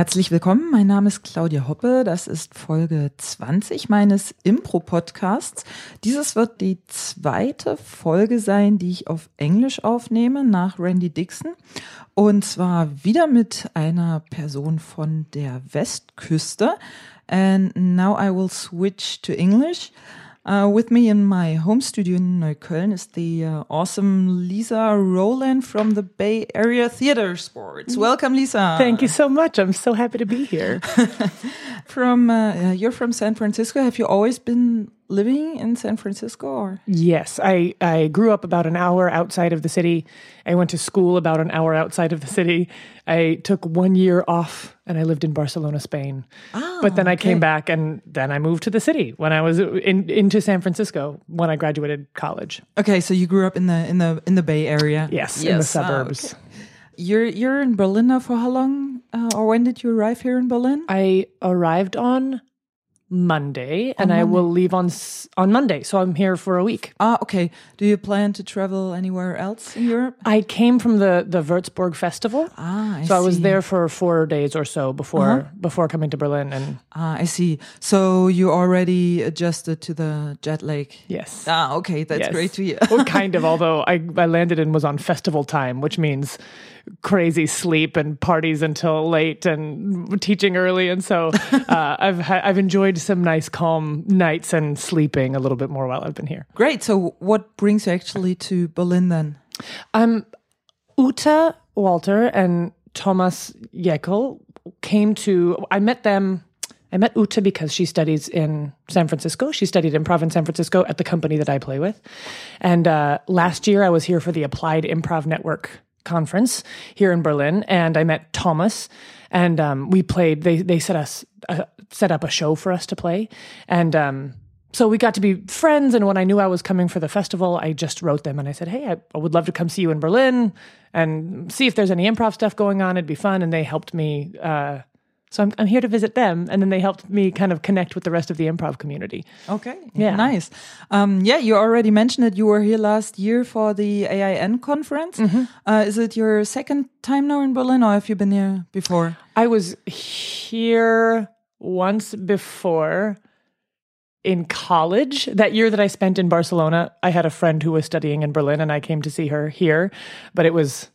Herzlich willkommen, mein Name ist Claudia Hoppe, das ist Folge 20 meines Impro-Podcasts. Dieses wird die zweite Folge sein, die ich auf Englisch aufnehme, nach Randy Dixon. Und zwar wieder mit einer Person von der Westküste. And now I will switch to English. Uh, with me in my home studio in Neukölln is the uh, awesome Lisa Rowland from the Bay Area Theater Sports. Welcome, Lisa. Thank you so much. I'm so happy to be here. from uh, you're from San Francisco. Have you always been living in San Francisco? Or yes, I I grew up about an hour outside of the city. I went to school about an hour outside of the city. I took one year off and I lived in Barcelona, Spain. oh, but then I came back and then I moved to the city when I was in into San Francisco when I graduated college. Okay, so you grew up in the in the in the Bay Area. Yes, in the Ah, suburbs. okay. You're you're in Berlin now for how long? Uh, or when did you arrive here in Berlin? I arrived on Monday and I will leave on on Monday. So I'm here for a week. Ah, okay. Do you plan to travel anywhere else in Europe? I came from the the Würzburg festival. Ah, I so I was there for four days or so before Uh-huh. before coming to Berlin, and Ah, I see. So you already adjusted to the jet lag. yes, Ah, okay, that's Yes. great to hear. well, kind of. Although I I landed and was on festival time, which means crazy sleep and parties until late and teaching early, and so uh, I've ha- I've enjoyed some nice calm nights and sleeping a little bit more while I've been here. Great. So what brings you actually to Berlin then? Um, Uta Walter and Thomas Jekyll came to. I met them. I met Uta because she studies in San Francisco. She studied improv in San Francisco at the company that I play with. And uh, last year, I was here for the Applied Improv Network conference here in Berlin, and I met Thomas. And um, we played. They they set us uh, set up a show for us to play, and um, so we got to be friends. And when I knew I was coming for the festival, I just wrote them and I said, Hey, I, I would love to come see you in Berlin and see if there's any improv stuff going on. It'd be fun. And they helped me. Uh, so I'm, I'm here to visit them. And then they helped me kind of connect with the rest of the improv community. Okay. Yeah. Nice. Um, yeah, you already mentioned it. You were here last year for the AIN conference. Mm-hmm. Uh, is it your second time now in Berlin, or have you been here before? I was here once before in college. That year that I spent in Barcelona, I had a friend who was studying in Berlin and I came to see her here, but it was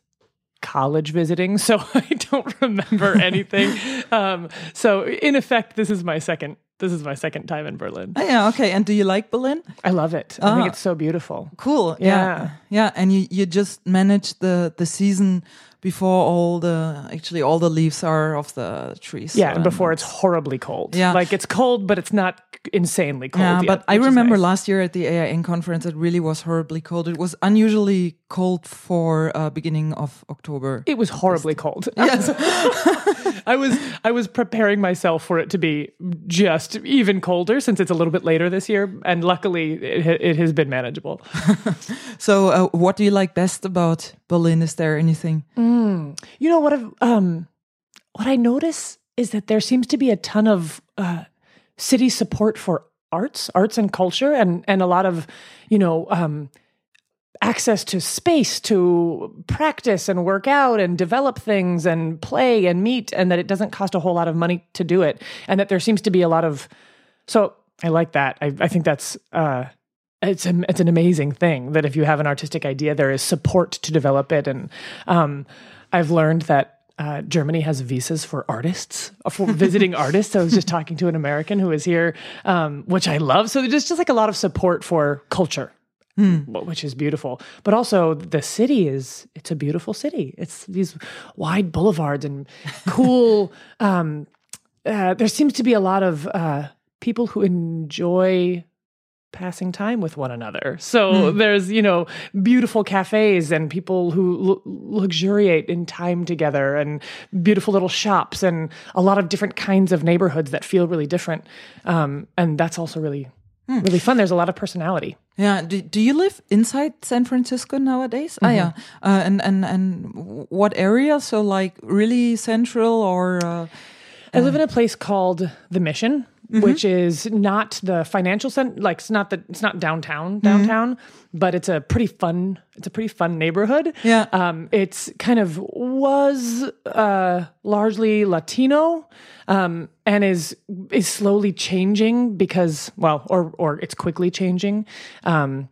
college visiting, so I don't remember anything. um, so in effect, this is my second this is my second time in Berlin. Oh, yeah. Okay. And do you like Berlin? I love it. I think Ah. it's so beautiful. Cool. Yeah. Yeah. And you, you just managed the, the season before all the, actually all the leaves are off the trees. Yeah, So, and before it's horribly cold. Yeah. Like it's cold, but it's not insanely cold. Yeah, yet, but I remember nice. last year at the AIN conference, it really was horribly cold. It was unusually cold for uh, beginning of October. It was horribly cold. yes. I was I was preparing myself for it to be just even colder since it's a little bit later this year, and luckily it, it has been manageable. so, uh, what do you like best about Berlin? Is there anything? You know what? I've, um, what I notice is that there seems to be a ton of uh, city support for arts, arts and culture, and and a lot of you know. Um, access to space to practice and work out and develop things and play and meet and that it doesn't cost a whole lot of money to do it and that there seems to be a lot of so i like that i, I think that's uh it's a, it's an amazing thing that if you have an artistic idea there is support to develop it and um i've learned that uh, Germany has visas for artists, uh, for visiting artists. I was just talking to an American who is here, um, which I love. So there's just like a lot of support for culture wh- which is beautiful. But also the city is it's a beautiful city. It's these wide boulevards and cool um uh, there seems to be a lot of uh people who enjoy passing time with one another. So there's, you know, beautiful cafes and people who lu- luxuriate in time together and beautiful little shops and a lot of different kinds of neighborhoods that feel really different. Um, and that's also really, really fun. There's a lot of personality. Yeah. Do, do you live inside San Francisco nowadays? Ah, yeah. Uh, and and and what area? So like really central or? Uh, I live in a place called The Mission, which is not the financial center. Like it's not the it's not downtown downtown, but it's a pretty fun. It's a pretty fun neighborhood. Yeah. Um, it's kind of was uh, largely Latino, um, and is is slowly changing because well, or or it's quickly changing. Um,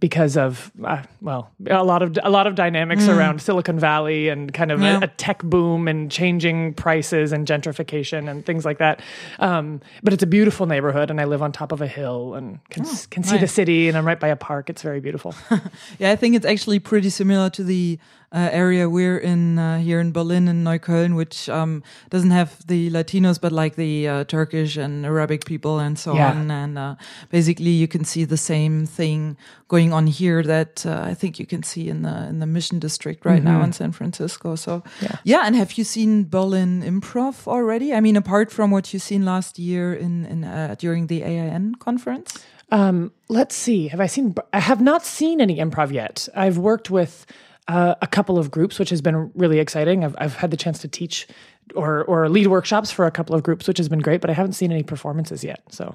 because of uh, well a lot of a lot of dynamics around Silicon Valley and kind of Yeah. a, a tech boom and changing prices and gentrification and things like that. Um, but it's a beautiful neighborhood, and I live on top of a hill and can s can see the city, and I'm right by a park. It's very beautiful. Yeah, I think it's actually pretty similar to the uh, area we're in uh, here in Berlin in Neukölln, which um, doesn't have the Latinos, but like the uh, Turkish and Arabic people and so Yeah. on. And uh, basically, you can see the same thing going on here that uh, I think you can see in the in the Mission District right now in San Francisco. So Yeah. yeah, and have you seen Berlin Improv already? I mean, apart from what you've seen last year in in uh, during the AIN conference. Um, let's see. Have I seen? I have not seen any improv yet. I've worked with uh, a couple of groups, which has been really exciting. I've I've had the chance to teach or or lead workshops for a couple of groups, which has been great. But I haven't seen any performances yet. So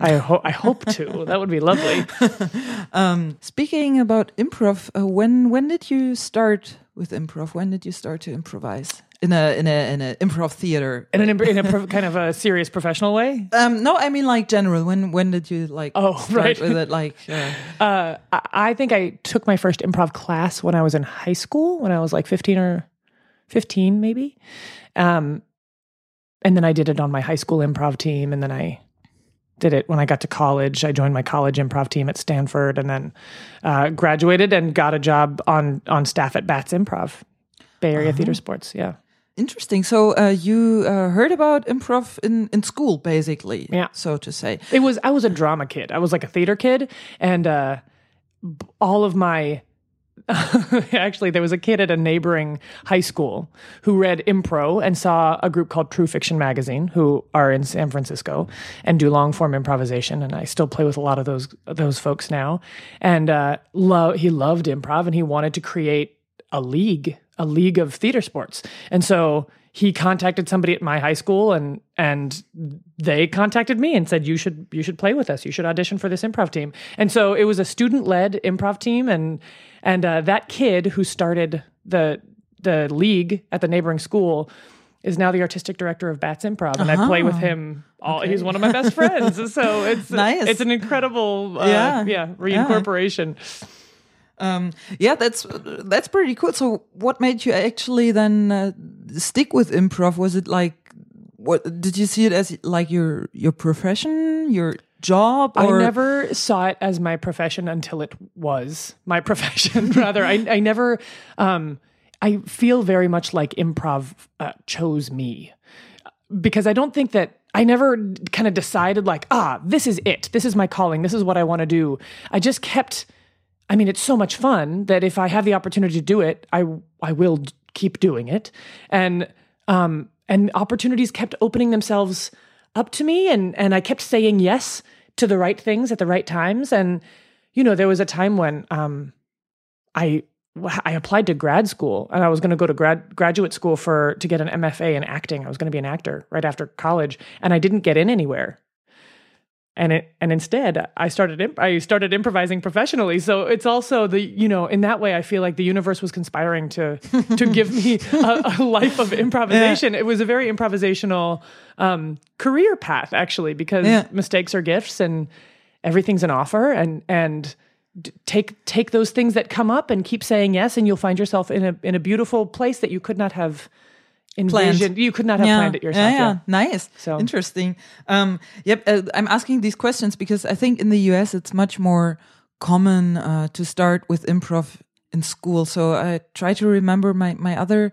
I hope I hope to. That would be lovely. Speaking about improv, uh, when when did you start with improv? When did you start to improvise in a in a in a improv theater? In an in a pro- kind of a serious professional way. Um, no, I mean like general. When when did you like? Oh, start right. With it, like uh, Uh, I, I think I took my first improv class when I was in high school, when I was like 15 or 15, maybe. Um, and then I did it on my high school improv team. And then I did it when I got to college. I joined my college improv team at Stanford and then uh, graduated and got a job on, on staff at Bats Improv, Bay Area Theater Sports. Yeah. Interesting. So uh, you uh, heard about improv in in school, basically. Yeah. So to say. It was I was a drama kid. I was like a theater kid, and uh, all of my actually there was a kid at a neighboring high school who read Impro and saw a group called True Fiction Magazine, who are in San Francisco and do long form improvisation. And I still play with a lot of those those folks now. And uh, lo- he loved improv, and he wanted to create a league, a league of theater sports. And so he contacted somebody at my high school and and they contacted me and said you should you should play with us. You should audition for this improv team. And so it was a student-led improv team and and uh, that kid who started the the league at the neighboring school is now the artistic director of Bats Improv, and I play with him. All he's one of my best friends, so it's Nice. It's an incredible, uh, Yeah. yeah, reincorporation. Um, yeah, that's that's pretty cool. So, what made you actually then uh, stick with improv? Was it like what did you see it as like your your profession, your job? Or? I never saw it as my profession until it was my profession. Rather, I, I never. Um, I feel very much like improv uh, chose me because I don't think that I never kind of decided like, ah, this is it. This is my calling. This is what I want to do. I just kept. I mean, it's so much fun that if I have the opportunity to do it, I I will keep doing it. And um and opportunities kept opening themselves up to me and and I kept saying yes to the right things at the right times and you know, there was a time when um I I applied to grad school and I was going to go to grad graduate school for to get an MFA in acting. I was going to be an actor right after college and I didn't get in anywhere and it and instead I started imp- I started improvising professionally. So it's also the you know in that way I feel like the universe was conspiring to to give me a, a life of improvisation. It was a very improvisational um, career path actually because Yeah. mistakes are gifts and everything's an offer and and d- take take those things that come up and keep saying yes and you'll find yourself in a in a beautiful place that you could not have envisioned. You could not have planned it yourself. Yeah, yeah. nice. So- interesting. Um, yep, uh, I'm asking these questions because I think in the US it's much more common uh, to start with improv in school. So I try to remember my my other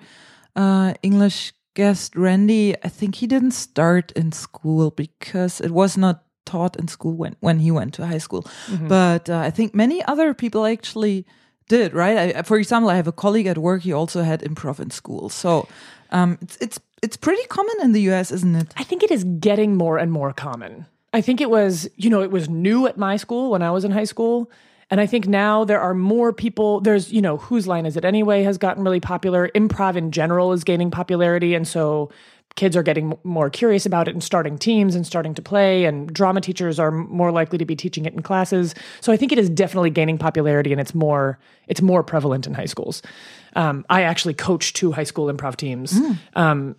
uh, English guest, Randy. I think he didn't start in school because it was not taught in school when when he went to high school. But uh, I think many other people actually did. Right. I, for example, I have a colleague at work. He also had improv in school. So um, it's it's it's pretty common in the U.S., isn't it? I think it is getting more and more common. I think it was, you know, it was new at my school when I was in high school. And I think now there are more people. There's, you know, whose line is it anyway has gotten really popular. Improv in general is gaining popularity. And so kids are getting more curious about it and starting teams and starting to play and drama teachers are more likely to be teaching it in classes. So i think it is definitely gaining popularity and it's more it's more prevalent in high schools. Um, i actually coach two high school improv teams um,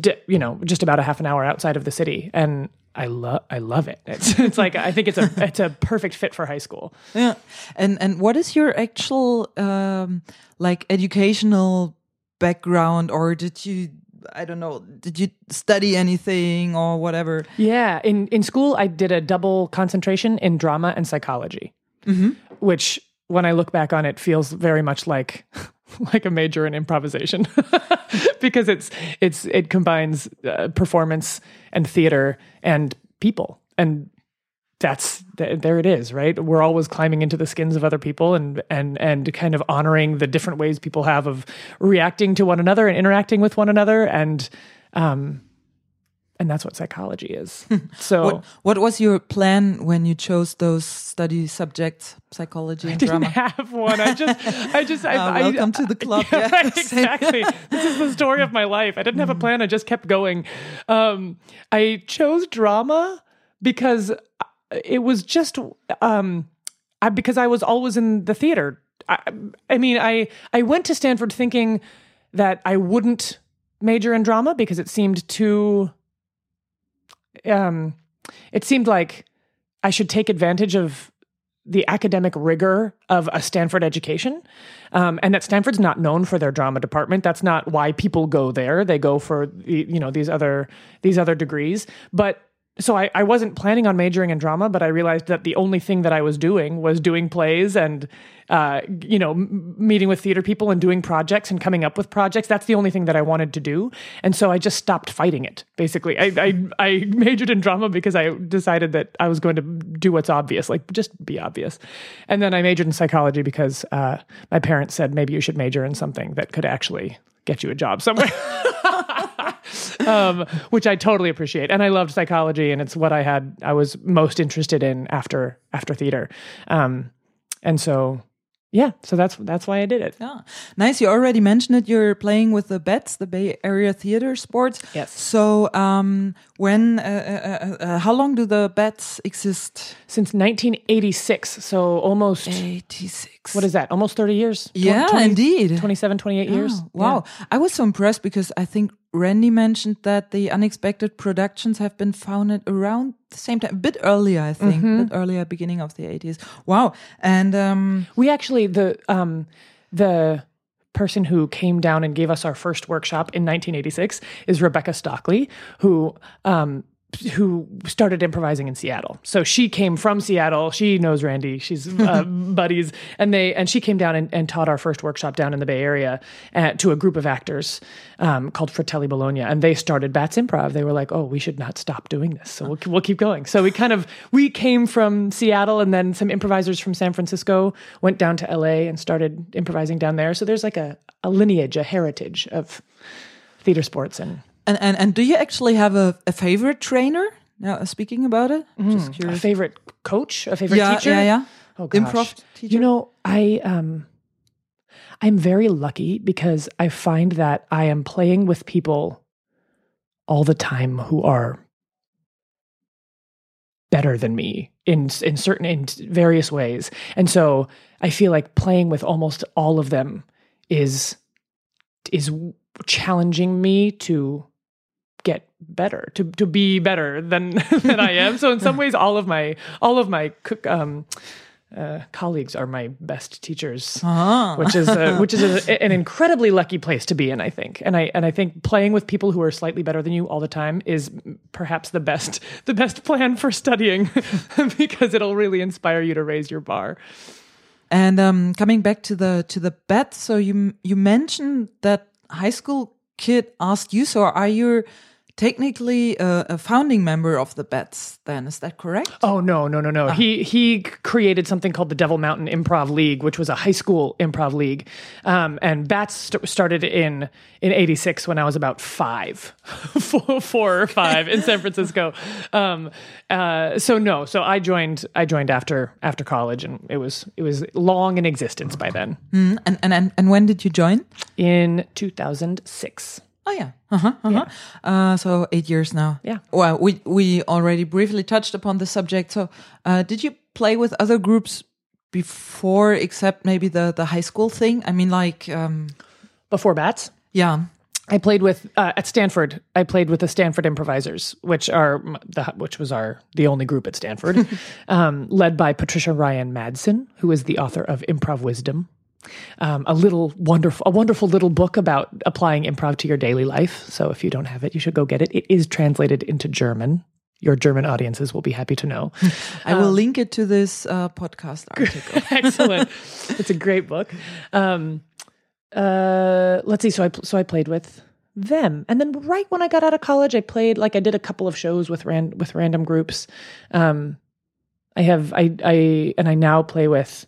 d- you know just about a half an hour outside of the city and i love i love it. It's, it's like i think it's a it's a perfect fit for high school. Yeah. And and what is your actual um like educational background or did you I don't know, did you study anything or whatever? Yeah, in in school, I did a double concentration in drama and psychology, which, when I look back on it, feels very much like like a major in improvisation because it's it's it combines uh, performance and theater and people and that's th- there it is right we're always climbing into the skins of other people and and and kind of honoring the different ways people have of reacting to one another and interacting with one another and um and that's what psychology is so What what was your plan when you chose those study subjects, psychology and didn't drama? have one. I just, I just, I, Uh, I- welcome to the club. Yeah, Yeah, right, exactly. this is the story of my life. I didn't have a plan. I just kept going. Um, I chose drama because it was just, um, I, because I was always in the theater. I, I mean, I, I went to Stanford thinking that I wouldn't major in drama because it seemed too, um, it seemed like I should take advantage of the academic rigor of a Stanford education, um, and that Stanford's not known for their drama department. That's not why people go there. They go for you know these other these other degrees. But so I, I wasn't planning on majoring in drama, but I realized that the only thing that I was doing was doing plays and uh, you know m- meeting with theater people and doing projects and coming up with projects. That's the only thing that I wanted to do, and so I just stopped fighting it. Basically, I I, I majored in drama because I decided that I was going to do what's obvious, like just be obvious, and then I majored in psychology because uh, my parents said maybe you should major in something that could actually get you a job somewhere. um, which I totally appreciate. And I loved psychology, and it's what I had I was most interested in after after theater. Um, and so, yeah, so that's that's why I did it. Yeah, nice. You already mentioned it. You're playing with the Bats, the Bay Area Theater Sports. Yes. So, um, when, uh, uh, uh, how long do the Bats exist? Since 1986, so almost 86. What is that? Almost 30 years. Yeah, 20 indeed. 27, 28 years. Wow. I was so impressed because I think Randy mentioned that the Unexpected Productions have been founded around the same time, a bit earlier, I think, Mm-hmm. a bit earlier, beginning of the 80s. Wow. And, um, We actually the um the person who came down and gave us our first workshop in 1986 is Rebecca Stockley, who um who started improvising in Seattle. So she came from Seattle. She knows Randy. She's uh, buddies, and they and she came down and, and taught our first workshop down in the Bay Area uh, to a group of actors um, called Fratelli Bologna, and they started Bats Improv. They were like, "Oh, we should not stop doing this, so we'll, we'll keep going." So we kind of we came from Seattle, and then some improvisers from San Francisco went down to LA and started improvising down there. So there's like a, a lineage, a heritage of theater sports and and, and, and do you actually have a, a favorite trainer? Now, speaking about it, just a favorite coach, a favorite Yeah, teacher. yeah, yeah. Oh, gosh. Improv teacher? You know, I um I'm very lucky because I find that I am playing with people all the time who are better than me in in certain in various ways. And so I feel like playing with almost all of them is is challenging me to get better to to be better than than I am. So in some ways, all of my all of my co- um, uh, colleagues are my best teachers, Ah. which is a, which is a, an incredibly lucky place to be in. I think, and I and I think playing with people who are slightly better than you all the time is perhaps the best the best plan for studying because it'll really inspire you to raise your bar. And um, coming back to the to the bet, so you you mentioned that high school kid asked you. So are you technically a, a founding member of the Bats? Then is that correct? Oh no, no, no, no. He he created something called the Devil Mountain Improv League, which was a high school improv league. Um, and Bats st- started in in '86 when I was about five, four, four or five in San Francisco. Um, uh, so no, so I joined I joined after after college, and it was it was long in existence by then. And and and, and when did you join? In 2006. Oh yeah. Uh-huh, uh-huh. Uh, so eight years now. Yeah. Well, we we already briefly touched upon the subject. So, uh, did you play with other groups before, except maybe the the high school thing? I mean, like, um, Before Bats, yeah. I played with uh, at Stanford. I played with the Stanford Improvisers, which are the which was our the only group at Stanford, um, led by Patricia Ryan Madson, who is the author of Improv Wisdom, um, a little wonderful a wonderful little book about applying improv to your daily life. So if you don't have it, you should go get it. It is translated into German. Your German audiences will be happy to know. I will link it to this uh, podcast article. Excellent. it's a great book. Um, uh, let's see. So I so I played with them, and then right when I got out of college, I played like I did a couple of shows with ran- with random groups. Um, I have I I and I now play with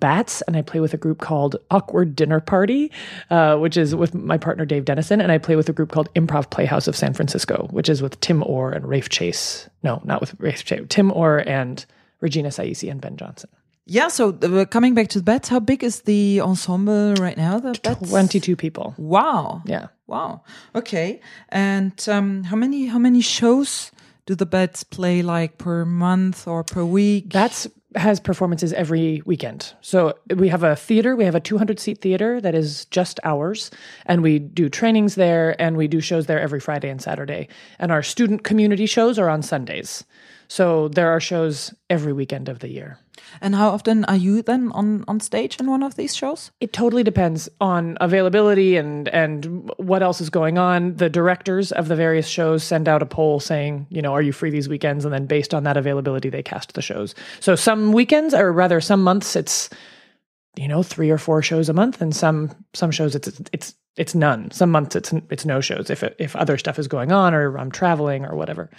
bats and i play with a group called awkward dinner party uh, which is with my partner dave dennison and i play with a group called improv playhouse of san francisco which is with tim orr and rafe chase no not with rafe chase tim orr and regina saisi and ben johnson yeah. So uh, coming back to the bats, how big is the ensemble right now? The bats? 22 people Wow. yeah Wow. Okay. And um, how many how many shows do the bats play like per month or per week? That's has performances every weekend. So we have a theater, we have a 200 seat theater that is just ours, and we do trainings there and we do shows there every Friday and Saturday. And our student community shows are on Sundays. So there are shows every weekend of the year. And how often are you then on on stage in one of these shows? It totally depends on availability and and what else is going on. The directors of the various shows send out a poll saying, you know, are you free these weekends? And then based on that availability, they cast the shows. So some weekends, or rather some months, it's you know three or four shows a month, and some some shows it's it's it's none. Some months it's it's no shows if it, if other stuff is going on or I'm traveling or whatever.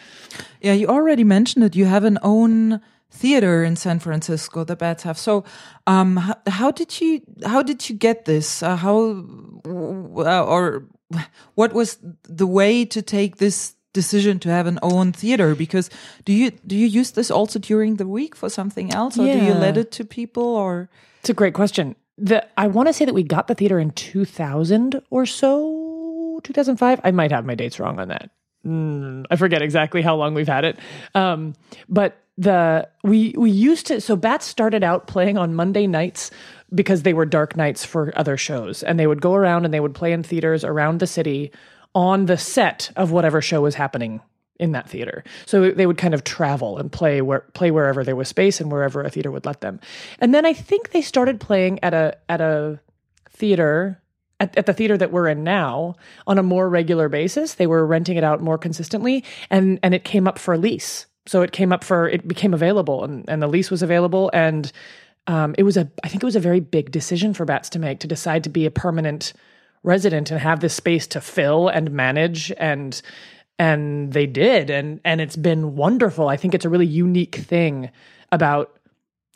Yeah, you already mentioned it. You have an own theater in San Francisco. The bats have. So, um, how, how did you how did you get this? Uh, how uh, or what was the way to take this decision to have an own theater? Because do you do you use this also during the week for something else, or do you let it to people or? It's a great question. The I want to say that we got the theater in 2000 or so, 2005. I might have my dates wrong on that. Mm, I forget exactly how long we've had it. Um, but the we we used to so Bats started out playing on Monday nights because they were dark nights for other shows and they would go around and they would play in theaters around the city on the set of whatever show was happening in that theater. So they would kind of travel and play where play wherever there was space and wherever a theater would let them. And then I think they started playing at a at a theater at, at the theater that we're in now on a more regular basis. They were renting it out more consistently and and it came up for a lease. So it came up for it became available and, and the lease was available. And um, it was a I think it was a very big decision for Bats to make to decide to be a permanent resident and have this space to fill and manage. And and they did. And and it's been wonderful. I think it's a really unique thing about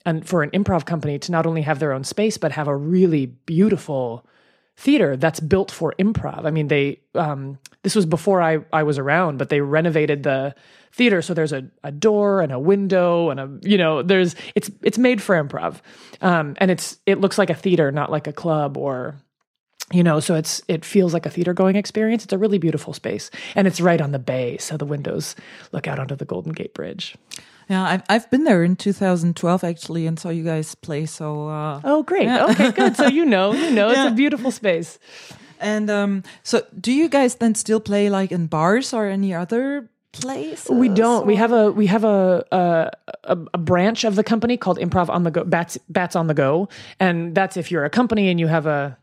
and for an improv company to not only have their own space but have a really beautiful theater that's built for improv. I mean they um, this was before i i was around but they renovated the theater. So there's a, a door and a window and a you know there's it's it's made for improv. Um, and it's it looks like a theater not like a club or you know so it's it feels like a theater going experience. It's a really beautiful space and it's right on the bay. So the windows look out onto the golden gate bridge. Yeah, I've I've been there in 2012 actually, and saw you guys play. So uh, oh great. okay good. So you know you know it's a beautiful space. And um, so do you guys then still play like in bars or any other place? we don't we have a we have a, a a a branch of the company called improv on the go bats bats on the go and that's if you're a company and you have a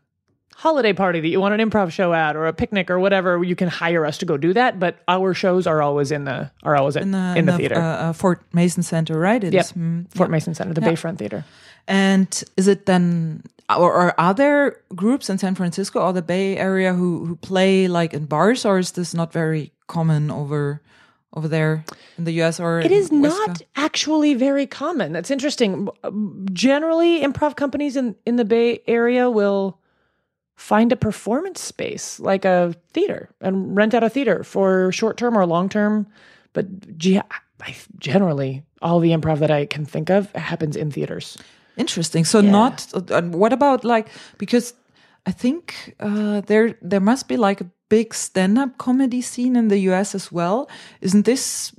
holiday party that you want an improv show at or a picnic or whatever you can hire us to go do that but our shows are always in the are always at, in the, in the theater uh, uh, Fort Mason Center, right? It Yep. is, mm, Fort Mason Center, the Bayfront Theater. And is it then, or, or are there groups in San Francisco or the Bay Area who who play like in bars, or is this not very common over over there in the U.S. or It is not actually very common. That's interesting. Generally, improv companies in, in the Bay Area will find a performance space like a theater and rent out a theater for short term or long term. But I, generally, all the improv that I can think of happens in theaters. Interesting. So not. Uh, what about like because I think uh, there there must be like a big stand-up comedy scene in the US as well. Isn't this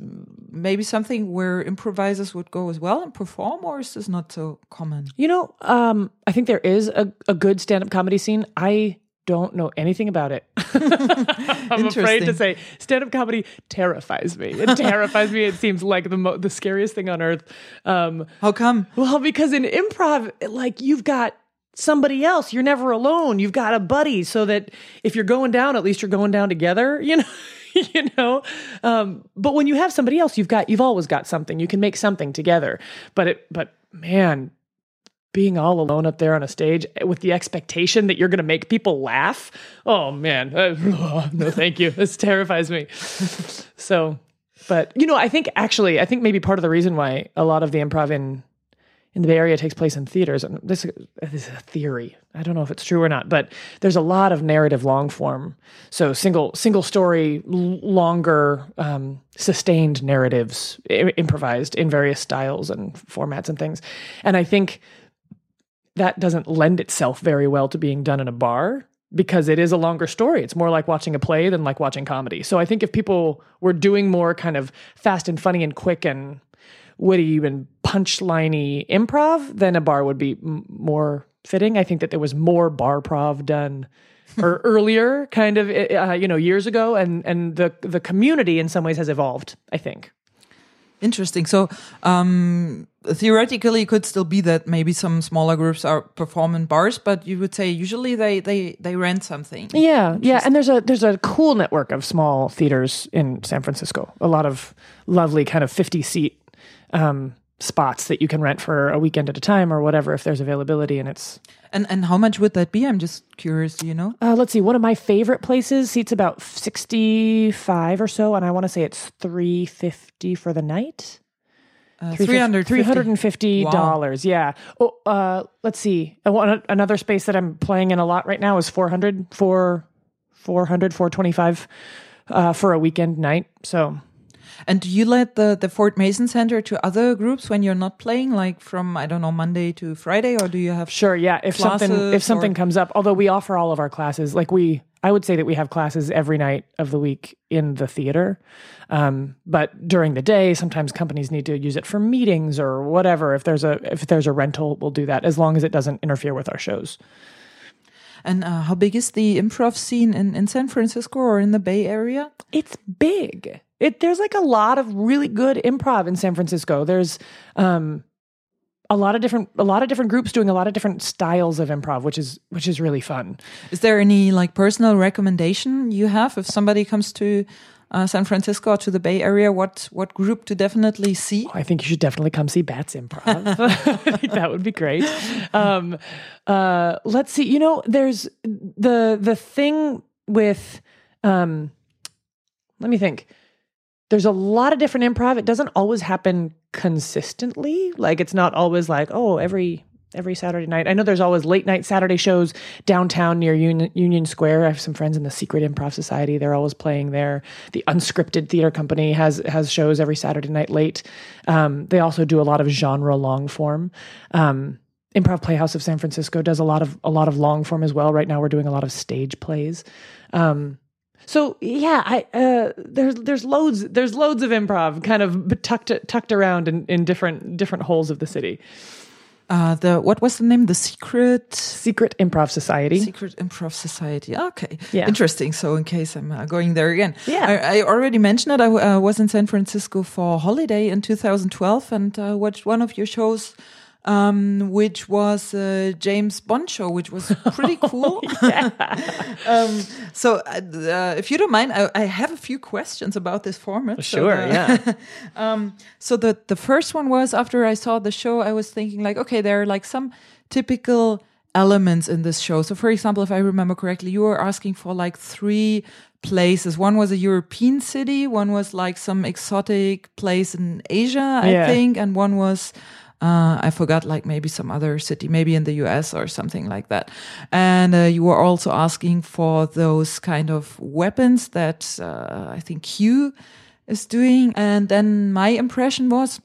maybe something where improvisers would go as well and perform, or is this not so common? You know, um, I think there is a, a good stand up comedy scene. I don't know anything about it. I'm afraid to say stand up comedy terrifies me. It terrifies me. It seems like the mo- the scariest thing on earth. Um, How come? well, because in improv, like you've got somebody else. You're never alone. You've got a buddy, so that if you're going down, at least you're going down together. You know. you know um, but when you have somebody else you've got you've always got something you can make something together but it but man being all alone up there on a stage with the expectation that you're going to make people laugh oh man Uh, no thank you this terrifies me so but you know i think actually i think maybe part of the reason why a lot of the improv in in the Bay Area takes place in theaters. And this, this is a theory. I don't know if it's true or not, but there's a lot of narrative long form. So single single story, longer, um, sustained narratives I- improvised in various styles and formats and things. And I think that doesn't lend itself very well to being done in a bar because it is a longer story. It's more like watching a play than like watching comedy. So I think if people were doing more kind of fast and funny and quick and witty and punchliney improv, then a bar would be m- more fitting. I think that there was more bar prov done or earlier, kind of uh, you know years ago, and and the the community in some ways has evolved. I think. Interesting. So, um, theoretically, it could still be that maybe some smaller groups are perform in bars, but you would say usually they they they rent something. Yeah, yeah, and there's a there's a cool network of small theaters in San Francisco. A lot of lovely kind of 50 seat um, spots that you can rent for a weekend at a time or whatever if there's availability. And it's And and how much would that be? I'm just curious. Do you know? uh, let's see, one of my favorite places seats about 65 or so, and I want to say it's 350 for the night. Uh, 300 350. $350. Yeah. Oh, uh, let's see. Another space that I'm playing in a lot right now is 400 for 400 425 uh, for a weekend night. So And do you let the the Fort Mason Center to other groups when you're not playing, like from I don't know Monday to Friday, or do you have? Sure, yeah. If something if something or- comes up, although we offer all of our classes, like we I would say that we have classes every night of the week in the theater. Um, but during the day, sometimes companies need to use it for meetings or whatever. If there's a if there's a rental, we'll do that as long as it doesn't interfere with our shows. And uh, how big is the improv scene in in San Francisco or in the Bay Area? It's big. It there's like a lot of really good improv in San Francisco. There's um a lot of different a lot of different groups doing a lot of different styles of improv, which is which is really fun. Is there any like personal recommendation you have if somebody comes to uh, San Francisco or to the Bay Area? What what group to definitely see? I think you should definitely come see Bats Improv. I think that would be great. Um, uh, let's see. You know, there's the the thing with. Um, let me think. There's a lot of different improv. It doesn't always happen consistently. Like it's not always like oh every every Saturday night. I know there's always late night Saturday shows downtown near Union, Union Square. I have some friends in the Secret Improv Society. They're always playing there. The Unscripted Theater Company has has shows every Saturday night late. Um, they also do a lot of genre long form. Um, Improv Playhouse of San Francisco does a lot of a lot of long form as well. Right now, we're doing a lot of stage plays. Um, so yeah, I uh, there's there's loads there's loads of improv kind of tucked tucked around in, in different different holes of the city. Uh, the what was the name? The Secret Secret Improv Society. Secret Improv Society. Okay, Yeah. interesting. So in case I'm uh, going there again, Yeah. I, I already mentioned it. I uh, was in San Francisco for holiday in 2012 and uh, watched one of your shows. Um, which was uh, James Bond show, which was pretty cool. um, so, uh, uh, if you don't mind, I, I have a few questions about this format. So, Sure, uh, yeah. um, so the the first one was after I saw the show, I was thinking like, okay, there are like some typical elements in this show. So, for example, if I remember correctly, you were asking for like three places. One was a European city, one was like some exotic place in Asia, I Yeah. think, and one was. Uh, I forgot, like maybe some other city, maybe in the US or something like that. And uh, you were also asking for those kind of weapons that uh, I think Q is doing. And then my impression was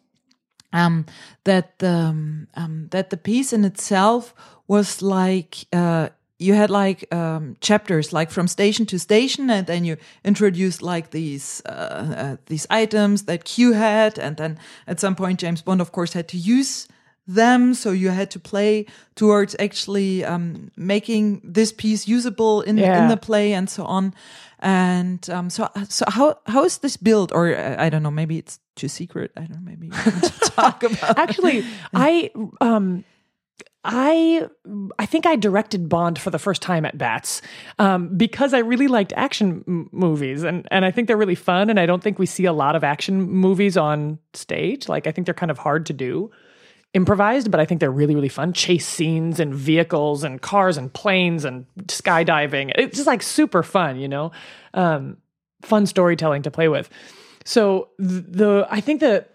um, that the um, um, that the piece in itself was like uh, you had like um, chapters, like from station to station, and then you introduced like these uh, uh, these items that Q had, and then at some point James Bond, of course, had to use them, so you had to play towards actually um, making this piece usable in Yeah. in the play and so on. And um, so so how how is this built? Or uh, I don't know, maybe it's too secret. I don't know. Maybe talk about. Actually, I um I I think I directed Bond for the first time at Bats um, because I really liked action m- movies and and I think they're really fun and I don't think we see a lot of action movies on stage. Like I think they're kind of hard to do improvised, but I think they're really really fun. Chase scenes and vehicles and cars and planes and skydiving. It's just like super fun, you know. Um, fun storytelling to play with. So th- the I think that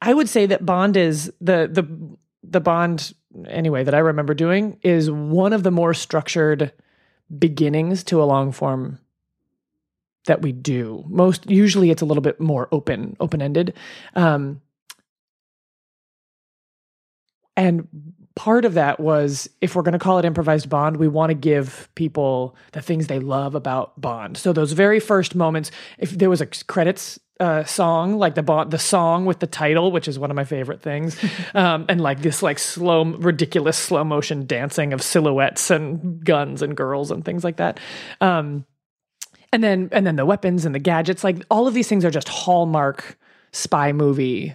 I would say that Bond is the the the Bond anyway that I remember doing is one of the more structured beginnings to a long form that we do. Most usually it's a little bit more open open ended. Um, and part of that was if we're going to call it improvised bond we want to give people the things they love about bond so those very first moments if there was a credits uh, song like the bond the song with the title which is one of my favorite things um, and like this like slow ridiculous slow motion dancing of silhouettes and guns and girls and things like that. Um, and then and then the weapons and the gadgets like all of these things are just hallmark spy movie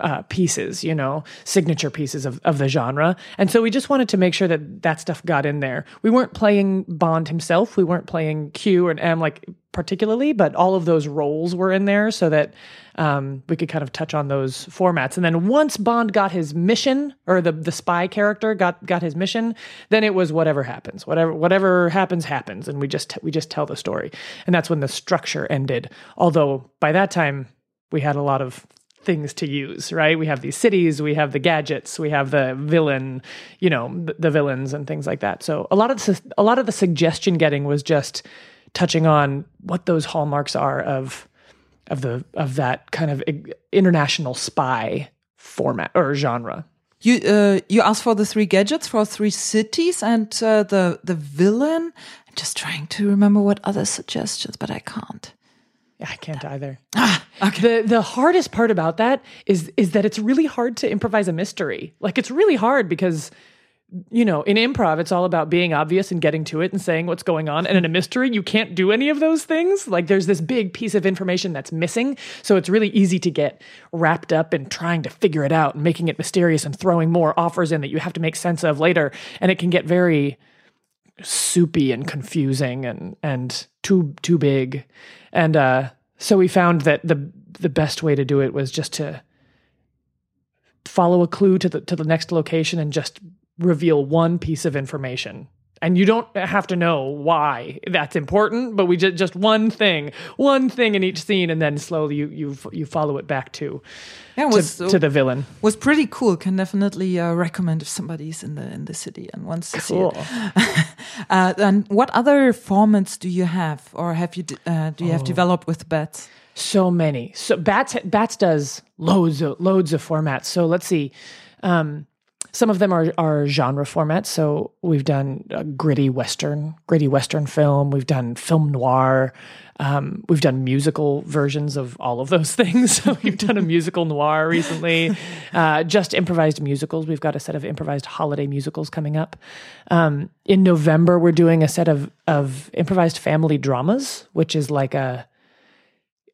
uh, pieces, you know, signature pieces of, of the genre. And so we just wanted to make sure that that stuff got in there. We weren't playing Bond himself. We weren't playing Q and M like particularly, but all of those roles were in there so that um, we could kind of touch on those formats. And then once Bond got his mission, or the the spy character got got his mission, then it was whatever happens, whatever whatever happens happens, and we just we just tell the story. And that's when the structure ended. Although by that time we had a lot of things to use, right? We have these cities, we have the gadgets, we have the villain, you know, the, villains and things like that. So a lot of the, a lot of the suggestion getting was just touching on what those hallmarks are of of the of that kind of international spy format or genre. You uh, you asked for the three gadgets for three cities and uh, the the villain. I'm just trying to remember what other suggestions, but I can't. Yeah, I can't either. Ah, okay. The the hardest part about that is is that it's really hard to improvise a mystery. Like it's really hard because you know, in improv it's all about being obvious and getting to it and saying what's going on. And in a mystery, you can't do any of those things. Like there's this big piece of information that's missing. So it's really easy to get wrapped up in trying to figure it out and making it mysterious and throwing more offers in that you have to make sense of later. And it can get very soupy and confusing and and too too big and uh so we found that the the best way to do it was just to follow a clue to the to the next location and just reveal one piece of information and you don't have to know why that's important but we just just one thing one thing in each scene and then slowly you you you follow it back to Yeah, it to, was to the villain was pretty cool. Can definitely uh, recommend if somebody's in the in the city and wants to see it. Uh, and what other formats do you have, or have you uh, do you have developed with bats? so many so bats bats does loads of loads of formats so let's see um some of them are are genre formats. So we've done gritty western gritty western film. We've done film noir. Um, we've done musical versions of all of those things. So we've done a musical noir recently. Uh, just improvised musicals. We've got a set of improvised holiday musicals coming up. Um, in november we're doing a set of of improvised family dramas which is like a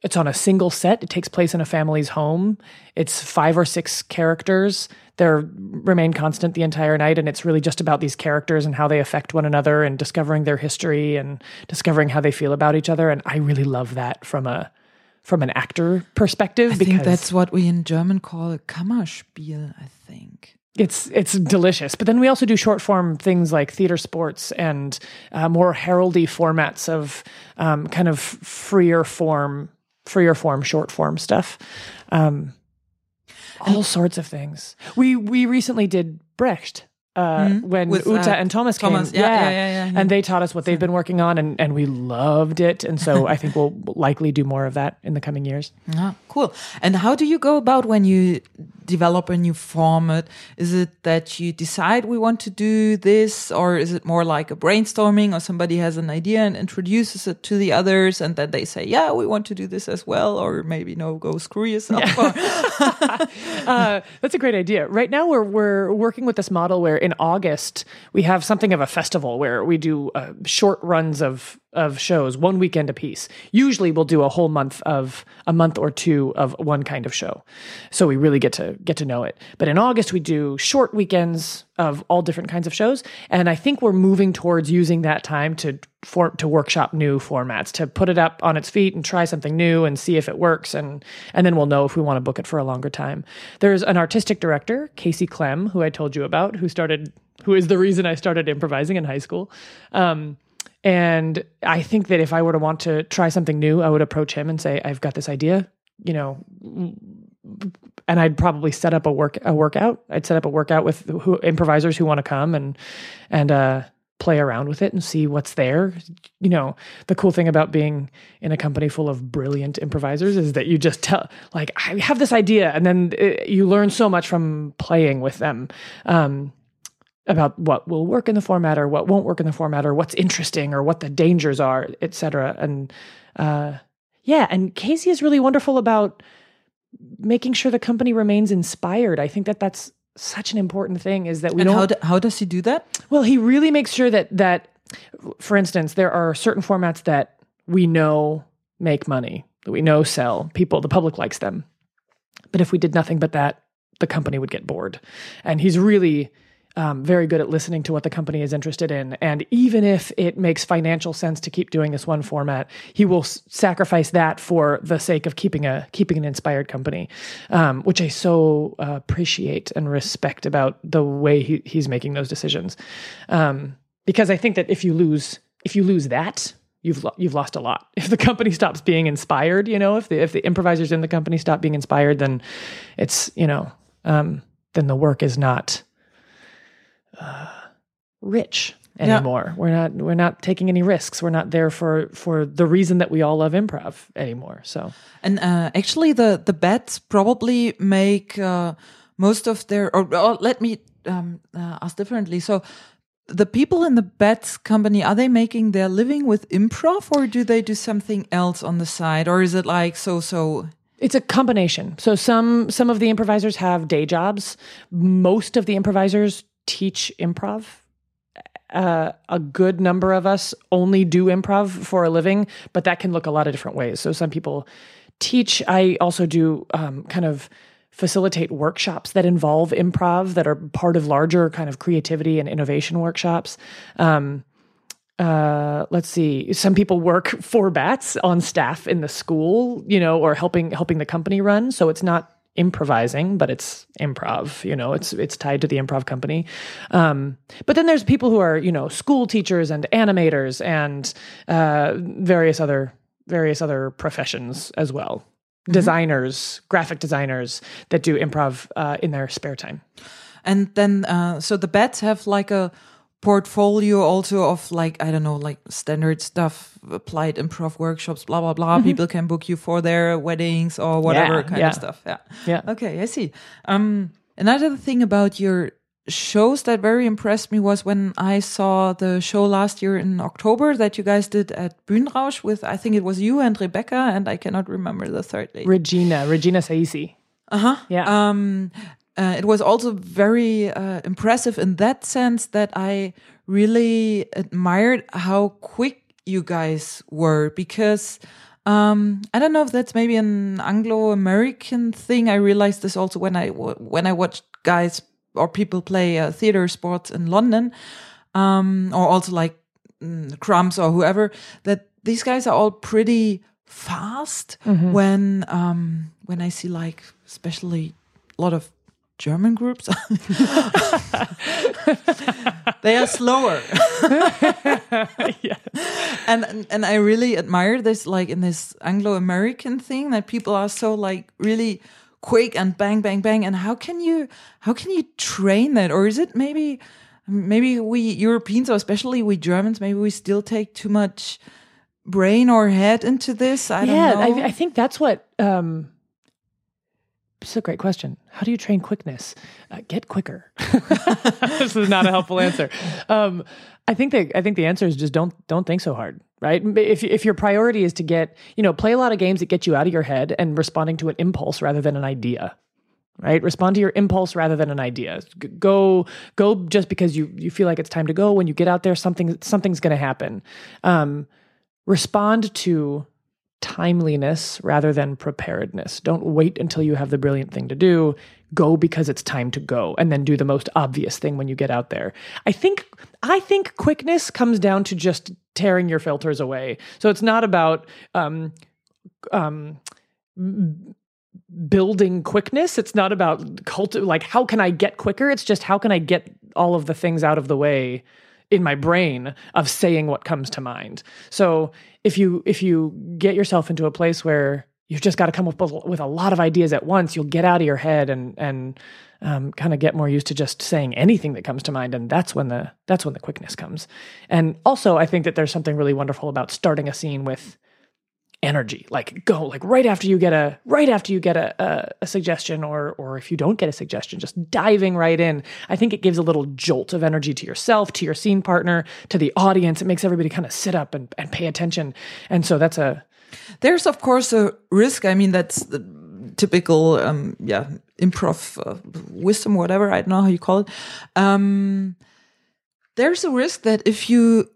it's on a single set. It takes place in a family's home. It's five or six characters. They remain constant the entire night, and it's really just about these characters and how they affect one another, and discovering their history and discovering how they feel about each other. And I really love that from a from an actor perspective I because think that's what we in German call a Kammerspiel. I think. it's it's delicious. But then we also do short form things like theater sports and uh, more heraldy formats of um, kind of freer form, freer form, short form stuff. Um, all sorts of things. We we recently did Brecht. Uh, when With, Uta uh, and Thomas, Thomas, came, yeah, yeah, yeah, yeah, yeah. and they taught us what they've been working on, and, and we loved it. And so I think we'll likely do more of that in the coming years. Ah, cool. And how do you go about when you develop a new format? Is it that you decide we want to do this, or is it more like a brainstorming, or somebody has an idea and introduces it to the others, and then they say, "Yeah, we want to do this as well," or maybe no, go screw yourself. uh, that's a great idea. Right now, we're we're working with this model where in August we have something of a festival where we do uh, short runs of of shows, one weekend a piece. Usually we'll do a whole month of a month or two of one kind of show. So we really get to get to know it. But in August we do short weekends of all different kinds of shows and I think we're moving towards using that time to for to workshop new formats, to put it up on its feet and try something new and see if it works and and then we'll know if we want to book it for a longer time. There's an artistic director, Kasey Klemm, who I told you about, who started who is the reason I started improvising in high school. Um, and I think that if I were to want to try something new, I would approach him and say, I've got this idea, you know, and I'd probably set up a work a workout. I'd set up a workout with who, improvisers who want to come and and uh, play around with it and see what's there. You know, the cool thing about being in a company full of brilliant improvisers is that you just tell, like, I have this idea, and then it, uh, you learn so much from playing with them. Um, about what will work in the format or what won't work in the format or what's interesting or what the dangers are, etc. And uh, yeah, and Kasey is really wonderful about making sure the company remains inspired. I think that that's such an important thing. Is that we and don't. How, do, how does he do that? Well, he really makes sure that that, for instance, there are certain formats that we know make money, that we know sell. People, the public likes them. But if we did nothing but that, the company would get bored. And he's really um, very good at listening to what the company is interested in. And even if it makes financial sense to keep doing this one format, he will s- sacrifice that for the sake of keeping a keeping an inspired company, um, which I so uh, appreciate and respect about the way he, he's making those decisions. Um, because I think that if you lose if you lose that, you've lo- you've lost a lot. If the company stops being inspired, you know, if the if the improvisers in the company stop being inspired, then it's you know, um, then the work is not uh, rich anymore. Yeah. We're not we're not taking any risks. We're not there for for the reason that we all love improv anymore. So and uh, actually, the the Bats probably make uh, most of their. Or, or let me um, uh, ask differently. So. The people in the Bats company are they making their living with improv, or do they do something else on the side, or is it like so so it's a combination. So some some of the improvisers have day jobs. Most of the improvisers teach improv. Uh, a good number of us only do improv for a living, but that can look a lot of different ways. So some people teach. I also do um, kind of facilitate workshops that involve improv that are part of larger kind of creativity and innovation workshops. Um, uh, let's see some people work for bats on staff in the school you know or helping helping the company run so it's not improvising, but it's improv. You know, it's it's tied to the improv company. Um, but then there's people who are you know school teachers and animators and uh, various other various other professions as well. Mm-hmm. Designers, graphic designers that do improv uh, in their spare time. And then, uh, so the bats have like a portfolio also of like I don't know like standard stuff, applied improv workshops, blah blah blah. Mm-hmm. People can book you for their weddings or whatever yeah, kind yeah. of stuff. Yeah, yeah. Okay, I see. Um, another thing about your shows that very impressed me was when I saw the show last year in October that you guys did at Bühnenrausch with I think it was you and Rebecca and I cannot remember the third lady. Regina, Regina Saisi. Uh huh. Yeah. Um, uh, it was also very uh, impressive in that sense that I really admired how quick you guys were because um, I don't know if that's maybe an Anglo-American thing. I realized this also when I when I watched guys or people play uh, theater sports in London, um, or also like mm, Crumbs or whoever. That these guys are all pretty fast. Mm-hmm. When um, when I see like especially a lot of German groups. they are slower. yes. And and I really admire this like in this Anglo-American thing that people are so like really quick and bang bang bang and how can you how can you train that or is it maybe maybe we Europeans or especially we Germans maybe we still take too much brain or head into this I yeah, don't know. I, I think that's what um it's a great question. How do you train quickness? Uh, get quicker. this is not a helpful answer. Um, I think that I think the answer is just don't don't think so hard, right? If if your priority is to get you know play a lot of games that get you out of your head and responding to an impulse rather than an idea, right? Respond to your impulse rather than an idea. Go go just because you you feel like it's time to go. When you get out there, something something's going to happen. Um, respond to timeliness rather than preparedness. Don't wait until you have the brilliant thing to do. Go because it's time to go and then do the most obvious thing when you get out there. I think I think quickness comes down to just tearing your filters away. So it's not about um um building quickness. It's not about cult like how can I get quicker? It's just how can I get all of the things out of the way in my brain of saying what comes to mind. So if you if you get yourself into a place where you've just got to come up with a lot of ideas at once, you'll get out of your head and and um, kind of get more used to just saying anything that comes to mind, and that's when the that's when the quickness comes. And also, I think that there's something really wonderful about starting a scene with energy. Like go like right after you get a right after you get a, a, a, suggestion or or if you don't get a suggestion just diving right in. I think it gives a little jolt of energy to yourself to your scene partner to the audience. It makes everybody kind of sit up and, and pay attention. And so that's a there's of course a risk. I mean that's the typical um yeah improv uh, wisdom whatever. I don't know how you call it. Um there's a risk that if you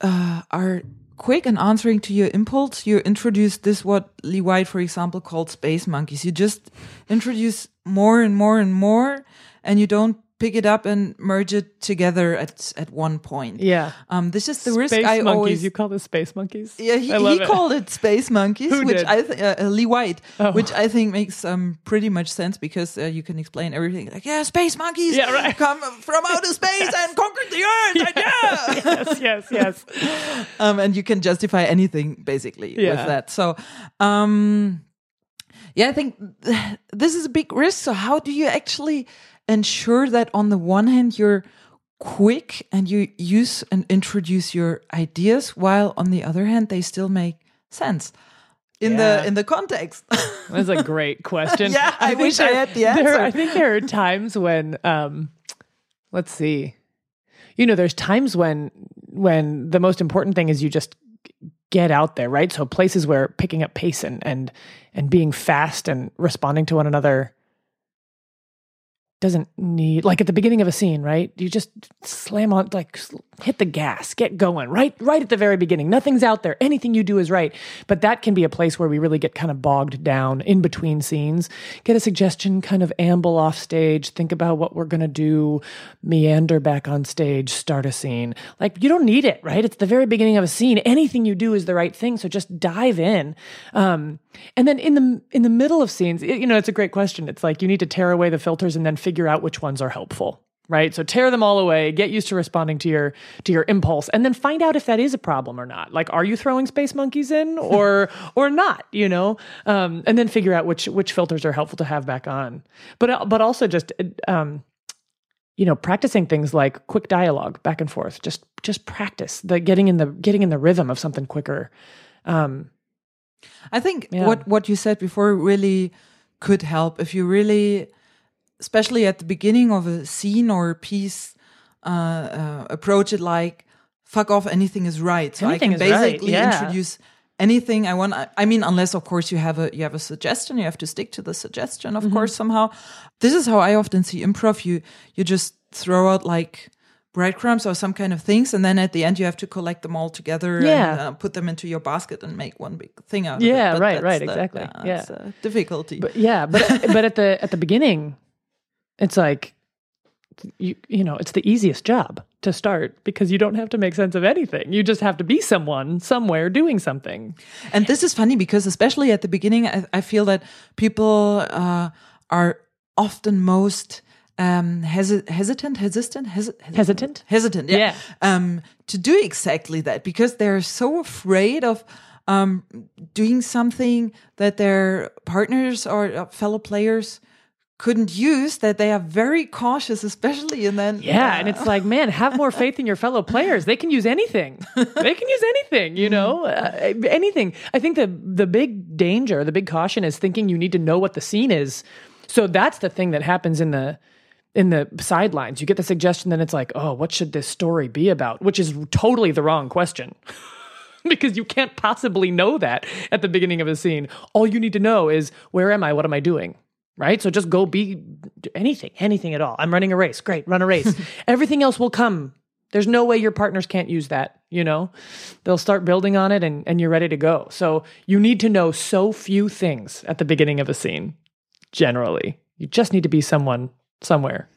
uh, are quick and answering to your impulse, you introduce this what Lee White, for example, called space monkeys. You just introduce more and more and more, and you don't pick it up and merge it together at at one point. Yeah. Um, this is the space risk I monkeys. always. You call this space monkeys? Yeah, he, he it. called it space monkeys, Who which did? I th- uh, Lee White, Oh. which I think makes um pretty much sense because uh, you can explain everything like yeah, space monkeys Yeah, right. come from outer space and conquered the earth. yeah. yes, yes, yes. um, and you can justify anything basically Yeah. with that. So, um, yeah, I think th- this is a big risk. So, how do you actually ensure that on the one hand you're quick and you use and introduce your ideas, while on the other hand they still make sense in Yeah. the in the context? That's a great question. Yeah, I think wish I had the there- answer. I think there are times when, um, let's see, you know, there's times when when the most important thing is you just get out there, right? So places where picking up pace and and and being fast and responding to one another doesn't need like at the beginning of a scene, right? You just slam on like hit the gas, get going, right right at the very beginning. Nothing's out there. Anything you do is right. But that can be a place where we really get kind of bogged down in between scenes. Get a suggestion, kind of amble off stage, think about what we're going to do, meander back on stage, start a scene. Like you don't need it, right? It's the very beginning of a scene. Anything you do is the right thing, so just dive in. Um and then in the in the middle of scenes, it- you know, it's a great question. It's like you need to tear away the filters and then figure out which ones are helpful. Right. So tear them all away, get used to responding to your to your impulse, and then find out if that is a problem or not. Like, are you throwing space monkeys in or or not? You know? Um, and then figure out which which filters are helpful to have back on. But uh, but also just um, you know, practicing things like quick dialogue back and forth. Just just practice the getting in the getting in the rhythm of something quicker. Um, I think Yeah. what what you said before really could help if you really, especially at the beginning of a scene or a piece, uh, uh, approach it like "fuck off, anything is right." So Anything I can right, basically yeah. introduce anything I want. I, mean, unless of course you have a you have a suggestion, you have to stick to the suggestion, of Mm-hmm. course somehow. This is how I often see improv. You you just throw out like breadcrumbs or some kind of things and then at the end you have to collect them all together Yeah. and uh, put them into your basket and make one big thing out of Yeah, it. But right, right, the- exactly. yeah, a difficulty But yeah, but but at the at the beginning, it's like you you know it's the easiest job to start because you don't have to make sense of anything. You just have to be someone somewhere doing something. and this is funny because especially at the beginning i, I feel that people uh, are often most um hesi- hesitant hesitant hesi- Hesitant? hesitant yeah, Yeah. um to do exactly that because they're so afraid of um doing something that their partners or uh, fellow players couldn't use that they are very cautious especially and then Yeah, and it's like, man, have more faith in your fellow players. They can use anything. they can use anything, you know, uh, anything. I think the the big danger, the big caution is thinking you need to know what the scene is So that's the thing that happens in the in the sidelines. You get the suggestion, then it's like, oh, what should this story be about? Which is totally the wrong question. because you can't possibly know that at the beginning of a scene. All you need to know is where am I? What am I doing? Right? So just go be anything, anything at all. I'm running a race. Great, run a race. Everything else will come. There's no way your partners can't use that, you know? They'll start building on it and, and you're ready to go. So you need to know so few things at the beginning of a scene, generally. You just need to be someone somewhere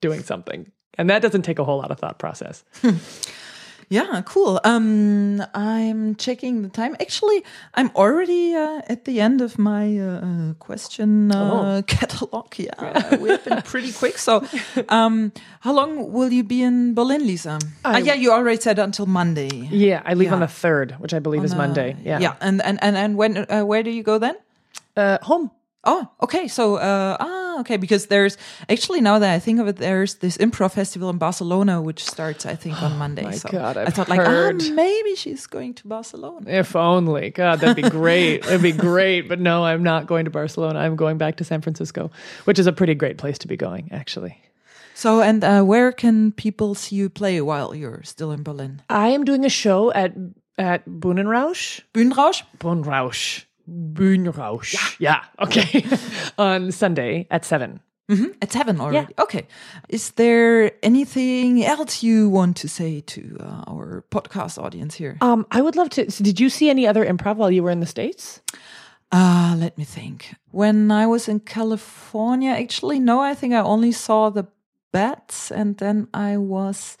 doing something. And that doesn't take a whole lot of thought process. Yeah, cool. Um, I'm checking the time. Actually, I'm already uh, at the end of my uh, question uh, oh. catalog. Yeah, we've been pretty quick. So, um, how long will you be in Berlin, Lisa? Uh, yeah, you already said until Monday. Yeah, I leave yeah. on the third, which I believe on is Monday. Yeah, yeah, and and and and when? Uh, where do you go then? Uh, home. Oh, okay. So, uh, ah, okay. Because there's actually now that I think of it, there's this improv festival in Barcelona which starts, I think, on Monday. My so God, I've I thought, heard. like, ah, maybe she's going to Barcelona. If only. God, that'd be great. it'd be great. But no, I'm not going to Barcelona. I'm going back to San Francisco, which is a pretty great place to be going, actually. So, and uh, where can people see you play while you're still in Berlin? I am doing a show at at Bühnenrausch. Bühnenrausch? Bühnenrausch. Bühnenrausch. Yeah. yeah. Okay. On Sunday at 7. Mm-hmm. At seven already. Yeah. Okay. Is there anything else you want to say to uh, our podcast audience here? Um, I would love to. So did you see any other improv while you were in the states? Uh, let me think. When I was in California, actually, no. I think I only saw the bats, and then I was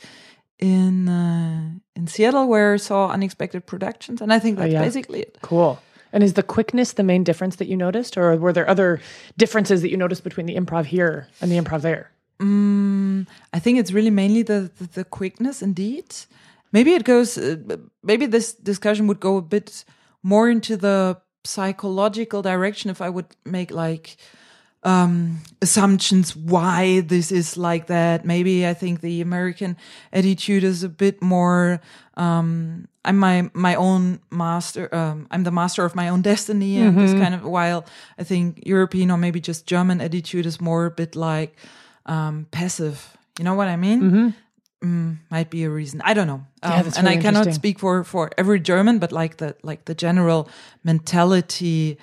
in uh, in Seattle where I saw Unexpected Productions, and I think oh, that's oh, yeah. basically it. Cool. And is the quickness the main difference that you noticed, or were there other differences that you noticed between the improv here and the improv there? Mm, I think it's really mainly the, the, the quickness, indeed. Maybe it goes. Uh, maybe this discussion would go a bit more into the psychological direction if I would make like um, assumptions why this is like that. Maybe I think the American attitude is a bit more um, I'm my my own master. Um, I'm the master of my own destiny, and mm-hmm. this kind of. While I think European or maybe just German attitude is more a bit like um, passive. You know what I mean? Mm-hmm. Mm, might be a reason. I don't know. Um, yeah, and I cannot speak for for every German, but like the like the general mentality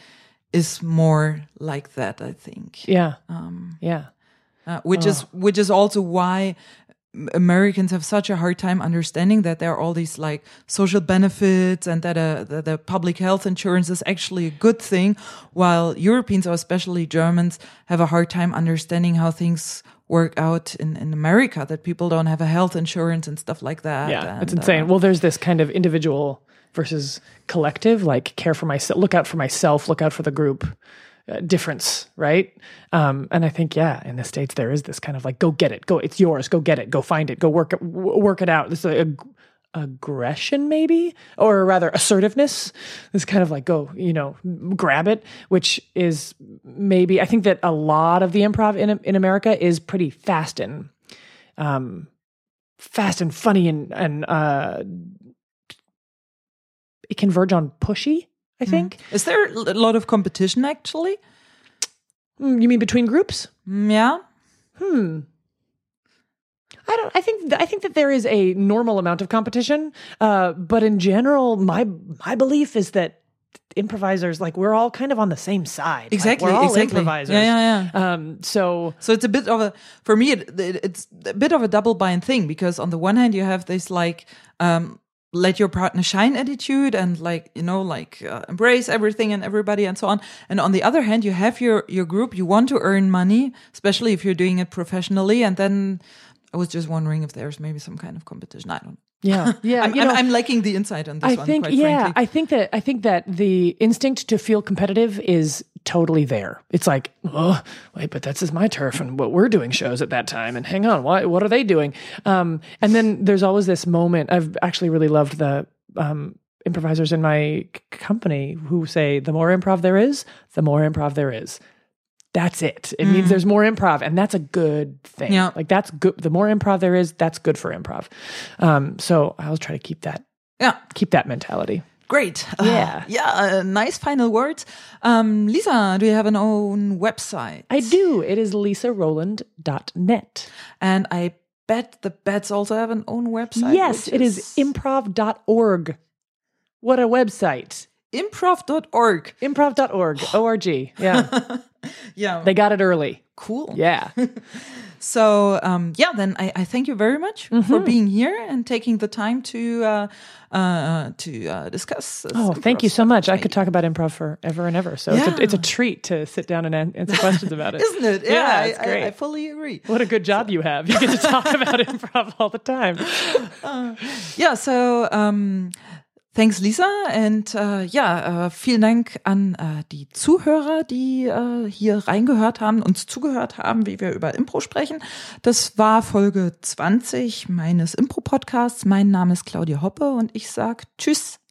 is more like that. I think. Yeah. Um, yeah. Uh, which oh. is which is also why Americans have such a hard time understanding that there are all these like social benefits and that, uh, the, the public health insurance is actually a good thing, while Europeans or especially Germans have a hard time understanding how things work out in, in America, that people don't have a health insurance and stuff like that. Yeah, and, it's insane. Uh, well, there's this kind of individual versus collective, like care for myself, look out for myself, look out for the group uh, difference, right? Um, and I think, yeah, in the states there is this kind of like, go get it, go, it's yours, go get it, go find it, go work it, work it out. This is a, aggression, maybe, or rather assertiveness. This kind of like, go, you know, grab it, which is maybe I think that a lot of the improv in in America is pretty fast and, um, fast and funny and and uh, it can verge on pushy I think. Mm. Is there a lot of competition actually? Mm, you mean between groups? Mm, yeah. Hmm. I don't. I think. I think that there is a normal amount of competition, uh, but in general, my my belief is that improvisers, like we're all kind of on the same side. Exactly. Like, we're all exactly. improvisers. Yeah, yeah, yeah. Um, so, so it's a bit of a for me. It, it, it's a bit of a double bind thing because on the one hand you have this like um, let your partner shine attitude and like you know like uh, embrace everything and everybody and so on and on the other hand you have your your group you want to earn money especially if you're doing it professionally and then i was just wondering if there's maybe some kind of competition i don't know yeah, yeah. I'm, you know, I'm, I'm, liking the insight on this I one. think, yeah, frankly. I think that I think that the instinct to feel competitive is totally there. It's like, oh, wait, but that's is my turf, and what we're doing shows at that time. And hang on, why, what are they doing? Um, and then there's always this moment. I've actually really loved the um, improvisers in my company who say, the more improv there is, the more improv there is. That's it. It mm. means there's more improv, and that's a good thing. Yeah. Like that's good. The more improv there is, that's good for improv. Um, so I'll try to keep that yeah keep that mentality Great. Yeah. Uh, yeah. Uh, nice final words. Um, Lisa, do you have an own website? I do. It is lisaroland.net. And I bet the Bats also have an own website. Yes, it is improv.org. What a website. improv.org. Improv.org. O-R-G. Yeah. Yeah. they got it early. cool. Yeah. So um, yeah, then I, I thank you very much for Mm-hmm. being here and taking the time to uh, uh, to uh, discuss. Oh, thank you so much. I could talk about improv forever and ever. So it's, a, it's a treat to sit down and answer questions about it. Isn't it? Yeah, I- it's great. I, fully agree. What a good job you have. You get to talk about improv all the time. yeah, so ähm, thanks Lisa und äh, ja, äh, vielen Dank an äh, die Zuhörer, die äh, hier reingehört haben, uns zugehört haben, wie wir über Impro sprechen. Das war Folge 20 meines Impro-Podcasts. Mein Name ist Claudia Hoppe und ich sag Tschüss.